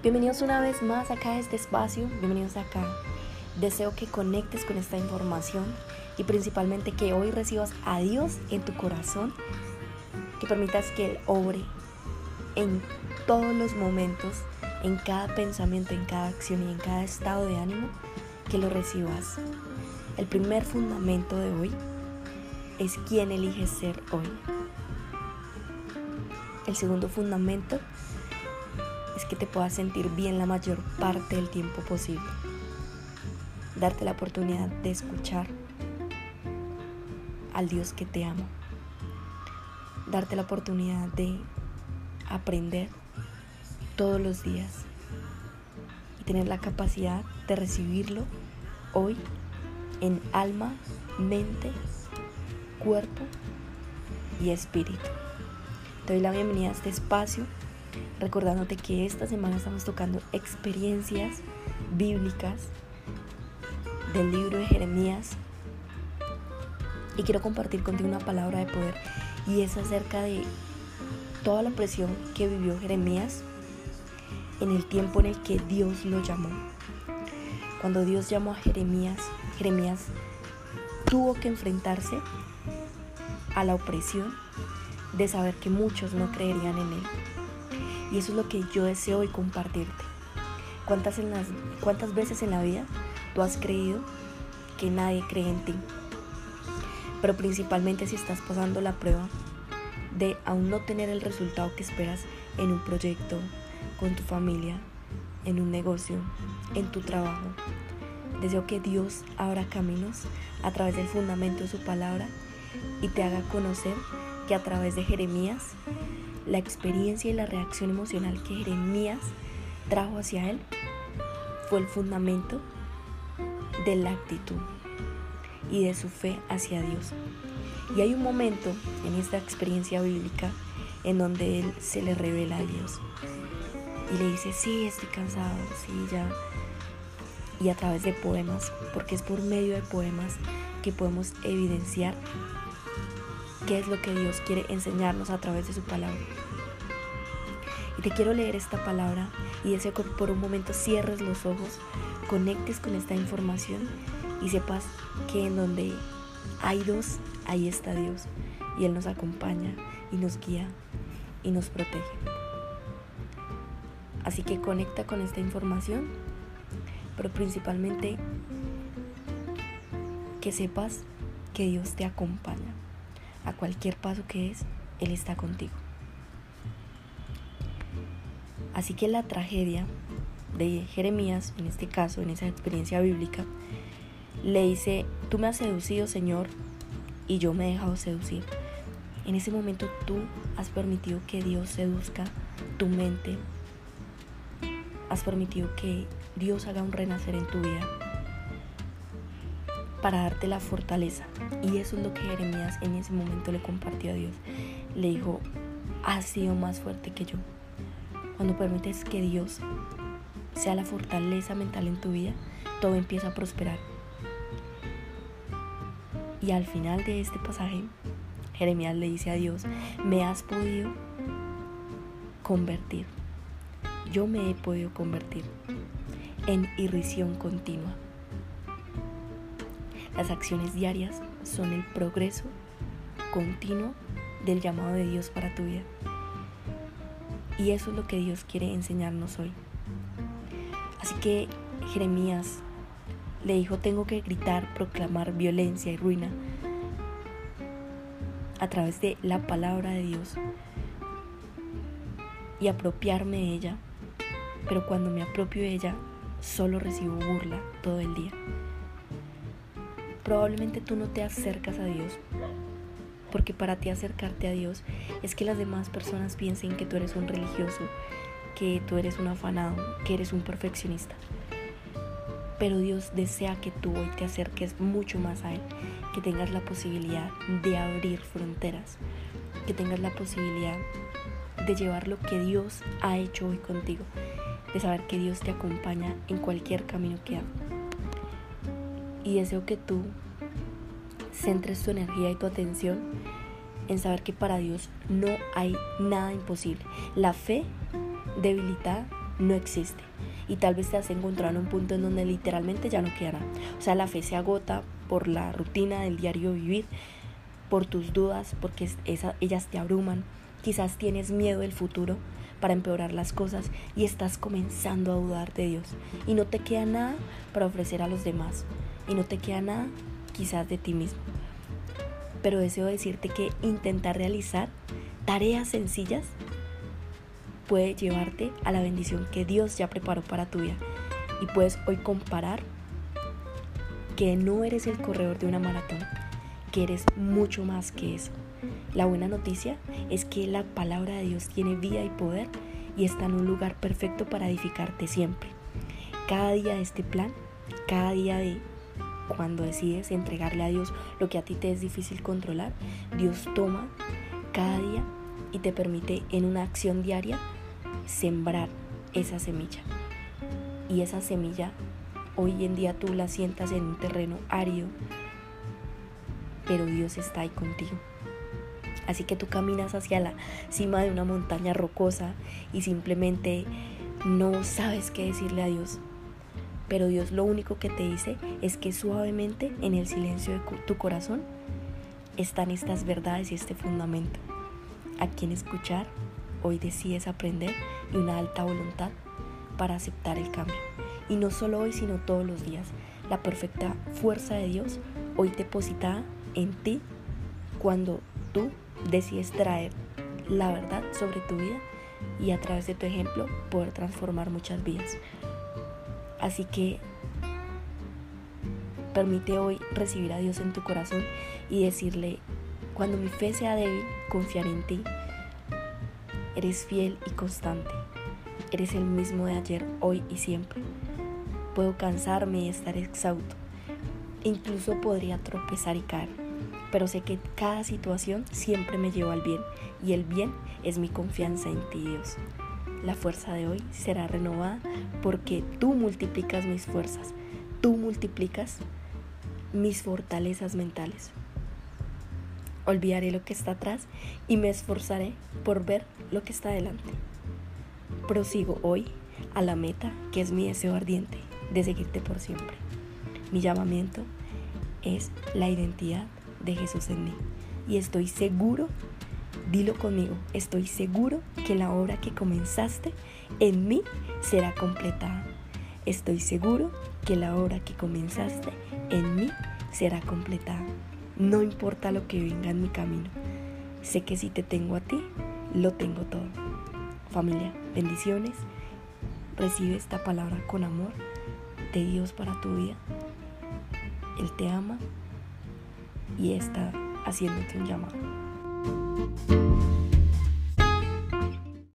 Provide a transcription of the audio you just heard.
Bienvenidos una vez más acá a este espacio, bienvenidos acá. Deseo que conectes con esta información y principalmente que hoy recibas a Dios en tu corazón, que permitas que Él obre en todos los momentos, en cada pensamiento, en cada acción y en cada estado de ánimo, que lo recibas. El primer fundamento de hoy es quién eliges ser hoy. El segundo fundamento es que te puedas sentir bien la mayor parte del tiempo posible. Darte la oportunidad de escuchar al Dios que te ama. Darte la oportunidad de aprender todos los días y tener la capacidad de recibirlo hoy en alma, mente, cuerpo y espíritu. Te doy la bienvenida a este espacio recordándote que esta semana estamos tocando experiencias bíblicas del libro de Jeremías y quiero compartir contigo una palabra de poder y es acerca de toda la presión que vivió Jeremías en el tiempo en el que Dios lo llamó. Cuando Dios llamó a Jeremías, Jeremías tuvo que enfrentarse a la opresión de saber que muchos no creerían en él. Y eso es lo que yo deseo hoy compartirte. ¿Cuántas, en las, ¿Cuántas veces en la vida tú has creído que nadie cree en ti? Pero principalmente si estás pasando la prueba de aún no tener el resultado que esperas en un proyecto, con tu familia, en un negocio, en tu trabajo. Deseo que Dios abra caminos a través del fundamento de su palabra y te haga conocer que a través de Jeremías la experiencia y la reacción emocional que Jeremías trajo hacia él fue el fundamento de la actitud y de su fe hacia Dios. Y hay un momento en esta experiencia bíblica en donde él se le revela a Dios y le dice, sí, estoy cansado, sí, ya. Y a través de poemas, porque es por medio de poemas que podemos evidenciar qué es lo que Dios quiere enseñarnos a través de su palabra. Y te quiero leer esta palabra y deseo que por un momento cierres los ojos, conectes con esta información y sepas que en donde hay dos, ahí está Dios. Y Él nos acompaña y nos guía y nos protege. Así que conecta con esta información, pero principalmente que sepas que Dios te acompaña a cualquier paso que es, Él está contigo. Así que la tragedia de Jeremías, en este caso, en esa experiencia bíblica, le dice, tú me has seducido, Señor, y yo me he dejado seducir. En ese momento tú has permitido que Dios seduzca tu mente, has permitido que Dios haga un renacer en tu vida para darte la fortaleza. Y eso es lo que Jeremías en ese momento le compartió a Dios. Le dijo, has sido más fuerte que yo. Cuando permites que Dios sea la fortaleza mental en tu vida, todo empieza a prosperar. Y al final de este pasaje, Jeremías le dice a Dios, me has podido convertir. Yo me he podido convertir en irrisión continua. Las acciones diarias son el progreso continuo del llamado de Dios para tu vida. Y eso es lo que Dios quiere enseñarnos hoy. Así que Jeremías le dijo, tengo que gritar, proclamar violencia y ruina a través de la palabra de Dios y apropiarme de ella. Pero cuando me apropio de ella, solo recibo burla todo el día probablemente tú no te acercas a Dios porque para ti acercarte a Dios es que las demás personas piensen que tú eres un religioso, que tú eres un afanado, que eres un perfeccionista. Pero Dios desea que tú hoy te acerques mucho más a Él, que tengas la posibilidad de abrir fronteras, que tengas la posibilidad de llevar lo que Dios ha hecho hoy contigo, de saber que Dios te acompaña en cualquier camino que hagas. Y deseo que tú centres tu energía y tu atención en saber que para Dios no hay nada imposible. La fe debilitada no existe. Y tal vez te has encontrado en un punto en donde literalmente ya no queda nada. O sea, la fe se agota por la rutina del diario vivir, por tus dudas, porque ellas te abruman. Quizás tienes miedo del futuro para empeorar las cosas y estás comenzando a dudar de Dios. Y no te queda nada para ofrecer a los demás. Y no te queda nada quizás de ti mismo. Pero deseo decirte que intentar realizar tareas sencillas puede llevarte a la bendición que Dios ya preparó para tu vida. Y puedes hoy comparar que no eres el corredor de una maratón, que eres mucho más que eso. La buena noticia es que la palabra de Dios tiene vida y poder y está en un lugar perfecto para edificarte siempre. Cada día de este plan, cada día de cuando decides entregarle a Dios lo que a ti te es difícil controlar, Dios toma cada día y te permite en una acción diaria sembrar esa semilla. Y esa semilla hoy en día tú la sientas en un terreno árido, pero Dios está ahí contigo. Así que tú caminas hacia la cima de una montaña rocosa y simplemente no sabes qué decirle a Dios. Pero Dios lo único que te dice es que suavemente en el silencio de tu corazón están estas verdades y este fundamento. A quien escuchar, hoy decides aprender y una alta voluntad para aceptar el cambio. Y no solo hoy, sino todos los días. La perfecta fuerza de Dios hoy depositada en ti cuando tú decides traer la verdad sobre tu vida y a través de tu ejemplo poder transformar muchas vidas. Así que permite hoy recibir a Dios en tu corazón y decirle, cuando mi fe sea débil, confiar en ti. Eres fiel y constante. Eres el mismo de ayer, hoy y siempre. Puedo cansarme y estar exhausto. Incluso podría tropezar y caer. Pero sé que cada situación siempre me lleva al bien. Y el bien es mi confianza en ti, Dios. La fuerza de hoy será renovada porque tú multiplicas mis fuerzas. Tú multiplicas mis fortalezas mentales. Olvidaré lo que está atrás y me esforzaré por ver lo que está delante. Prosigo hoy a la meta que es mi deseo ardiente de seguirte por siempre. Mi llamamiento es la identidad de Jesús en mí. Y estoy seguro, dilo conmigo, estoy seguro que la obra que comenzaste en mí será completada. Estoy seguro que la obra que comenzaste en mí será completada. No importa lo que venga en mi camino. Sé que si te tengo a ti, lo tengo todo. Familia, bendiciones. Recibe esta palabra con amor de Dios para tu vida. Él te ama y está haciéndote un llamado.